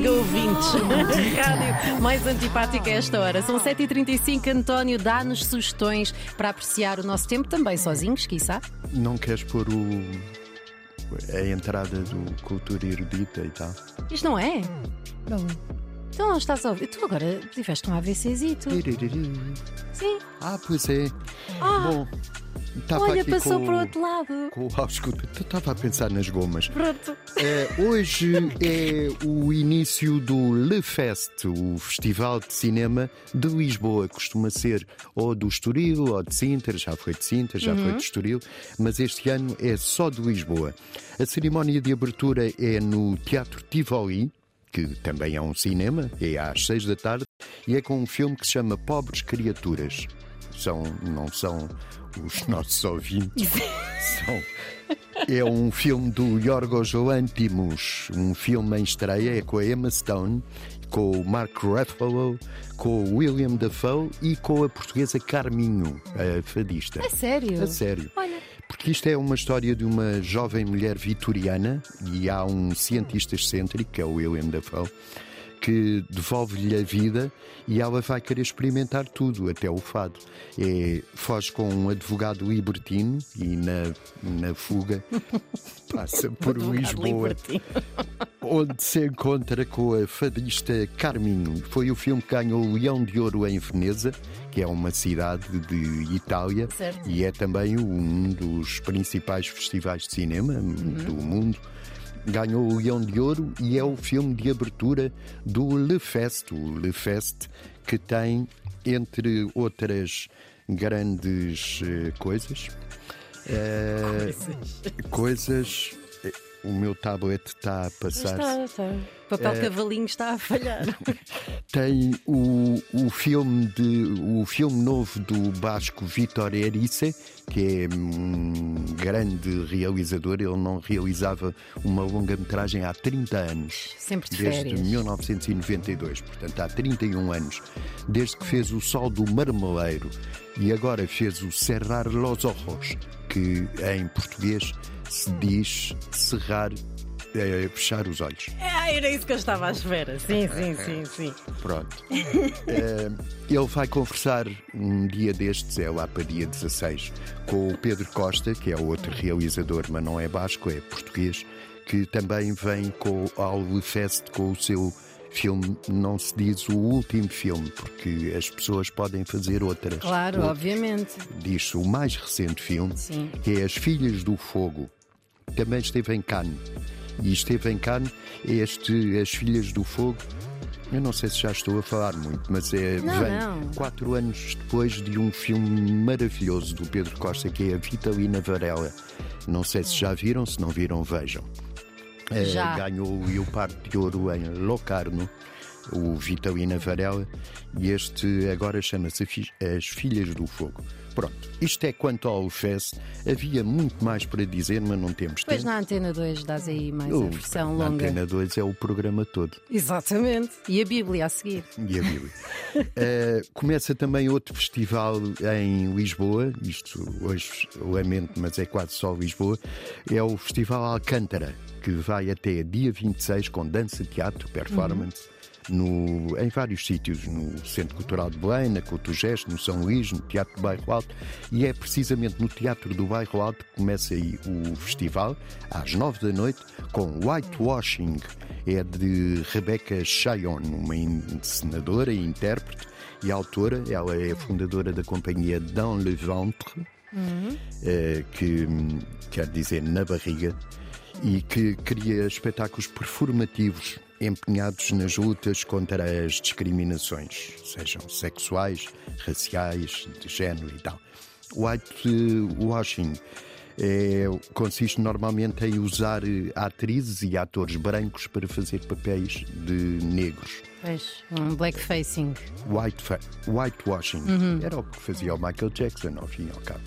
Xinga ouvintes. Rádio mais antipática a esta hora. São 7h35. António, dá-nos sugestões para apreciar o nosso tempo também sozinhos, quiçá. Não queres pôr o. a entrada do Cultura Erudita e tal? Isto não é? Não. Então não estás a ouvir. Tu agora tiveste um AVCzito. Sim. Ah, pois é. Ah. Bom, Olha, aqui passou com, para o outro lado. com o Estava a pensar nas gomas. Pronto. Eh, hoje é o início do Le Fest, o Festival de Cinema de Lisboa. Costuma ser ou do Estoril ou de Sintra, já foi de Sintra, já foi de Estoril, mas este ano é só de Lisboa. A cerimónia de abertura é no Teatro Tivoli, que também é um cinema, é às seis da tarde, e é com um filme que se chama Pobres Criaturas. São, não são os nossos ouvintes, são é um filme do Yorgos Lanthimos, um filme em estreia, é com a Emma Stone, com o Mark Ruffalo, com o William Dafoe e com a portuguesa Carminho, a fadista. É sério? A sério. Olha. Porque isto é uma história de uma jovem mulher vitoriana e há um cientista excêntrico, que é o William Dafoe, que devolve-lhe a vida e ela vai querer experimentar tudo, até o fado. É, foge com um advogado libertino e na, na fuga passa por Lisboa, onde se encontra com a fadista Carminho. Foi o filme que ganhou o Leão de Ouro em Veneza, que é uma cidade de Itália Certo. e é também um dos principais festivais de cinema do mundo. Ganhou o Leão de Ouro e é o filme de abertura do Le Fest, o Le Fest que tem, entre outras grandes eh, coisas, eh, coisas. O meu tablet está a passar. Está, está. O papel É. cavalinho está a falhar. Tem o, o, filme de, o filme novo do Basco Vitor Erice, que é um grande realizador. Ele não realizava uma longa-metragem há 30 anos. Sempre de Desde férias. 1992, portanto há 31 anos, desde que fez o Sol do Marmeleiro e agora fez o Cerrar los Ojos, que em português se diz cerrar, eh, fechar os olhos. Ah, era isso que eu estava à espera. Sim, sim, sim, sim. Pronto. Eh, ele vai conversar um dia destes, é lá para dia 16, com o Pedro Costa, que é outro realizador, mas não é basco, é português, que também vem com, ao Fest com o seu filme, não se diz o último filme, porque as pessoas podem fazer outras. Claro, Outros. obviamente. Diz-se o mais recente filme, Sim. que é As Filhas do Fogo. Também esteve em Cannes. E esteve em Cannes este As Filhas do Fogo. Eu não sei se já estou a falar muito, mas é, Não, vem não. quatro anos depois de um filme maravilhoso do Pedro Costa, que é A Vitalina Varela. Não sei se já viram, se não viram, vejam. Eh, Já. ganhou o Leopardo de Ouro em Locarno, o Vitalina Varela, e este agora chama-se As Filhas do Fogo. Pronto, isto é quanto ao Fest. Havia muito mais para dizer, mas não temos Depois tempo. na Antena 2 dás aí mais O- a versão na longa. Antena 2 é o programa todo. Exatamente. E a Bíblia a seguir. E a Bíblia. Eh, começa também outro festival em Lisboa, isto hoje lamento, mas é quase só Lisboa, é o Festival Alcântara, que vai até dia 26 com dança, teatro, performance. No, em vários sítios, no Centro Cultural de Belém, na Cotugeste, no São Luís, no Teatro do Bairro Alto, e é precisamente no Teatro do Bairro Alto que começa aí o festival, às nove da noite, com Whitewashing, é de Rebecca Chayon, uma encenadora e intérprete e autora. Ela é fundadora da companhia Dans le Ventre, eh, que hum, quer dizer na barriga, e que cria espetáculos performativos empenhados nas lutas contra as discriminações, sejam sexuais, raciais, de género e tal. Whitewashing é, consiste normalmente em usar eh, atrizes e atores brancos para fazer papéis de negros. Pois, um blackfacing. White whitewashing. Era o que fazia o Michael Jackson, ao fim e ao cabo.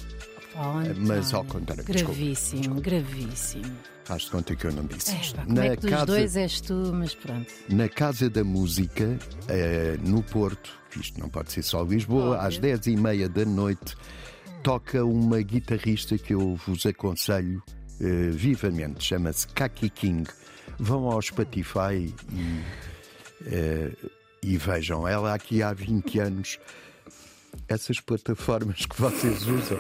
Oh, Mas António, ao contrário, desculpa, Gravíssimo, gravíssimo. Faz de conta que eu não disse É, isto. pá, como é que dos dois és tu, mas pronto. Na Casa da Música, eh, no Porto, isto não pode ser só Lisboa, Óbvio. às 10h30 da noite, toca uma guitarrista que eu vos aconselho eh, vivamente, chama-se Kaki King. Vão ao Spotify e Eh, e vejam, ela aqui há 20 anos, essas plataformas que vocês usam,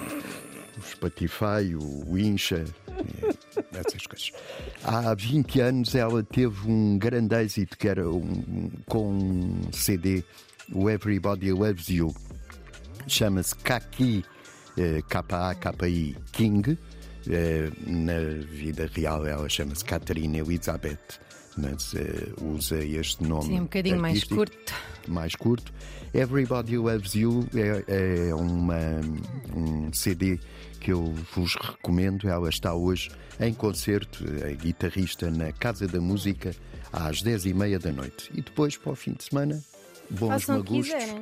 Spotify, o Incha, eh, essas coisas. Há 20 anos ela teve um grande êxito que era um, com um CD, o Everybody Loves You. Chama-se Kaki, eh, K-A-K-I King. Eh, na vida real ela chama-se Catherine Elizabeth, eh, usa este nome. Sim, um bocadinho mais curto. Mais curto. Everybody Loves You é, é uma, um CD que eu vos recomendo. Ela está hoje em concerto, a guitarrista na Casa da Música, às 10h30 da noite. E depois, para o fim de semana, bons Façam magustos. quiserem.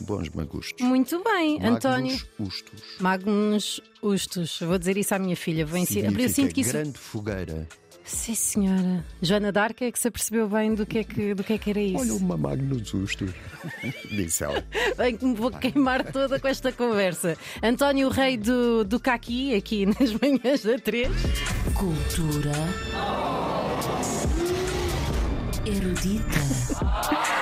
Bons magustos. Muito bem, Magnus António. Ustos. Magnus Ustos. Vou dizer isso à minha filha. Vou ensinar. Eu sinto que isso. grande fogueira. Sim, senhora. Joana Dark é que se apercebeu bem do que é que, do que, é que era isso. Olha uma Magnus Ustos. Disse ela. Bem, que me vou queimar toda com esta conversa. António, o rei do, do caqui, aqui nas manhãs da 3. Cultura erudita.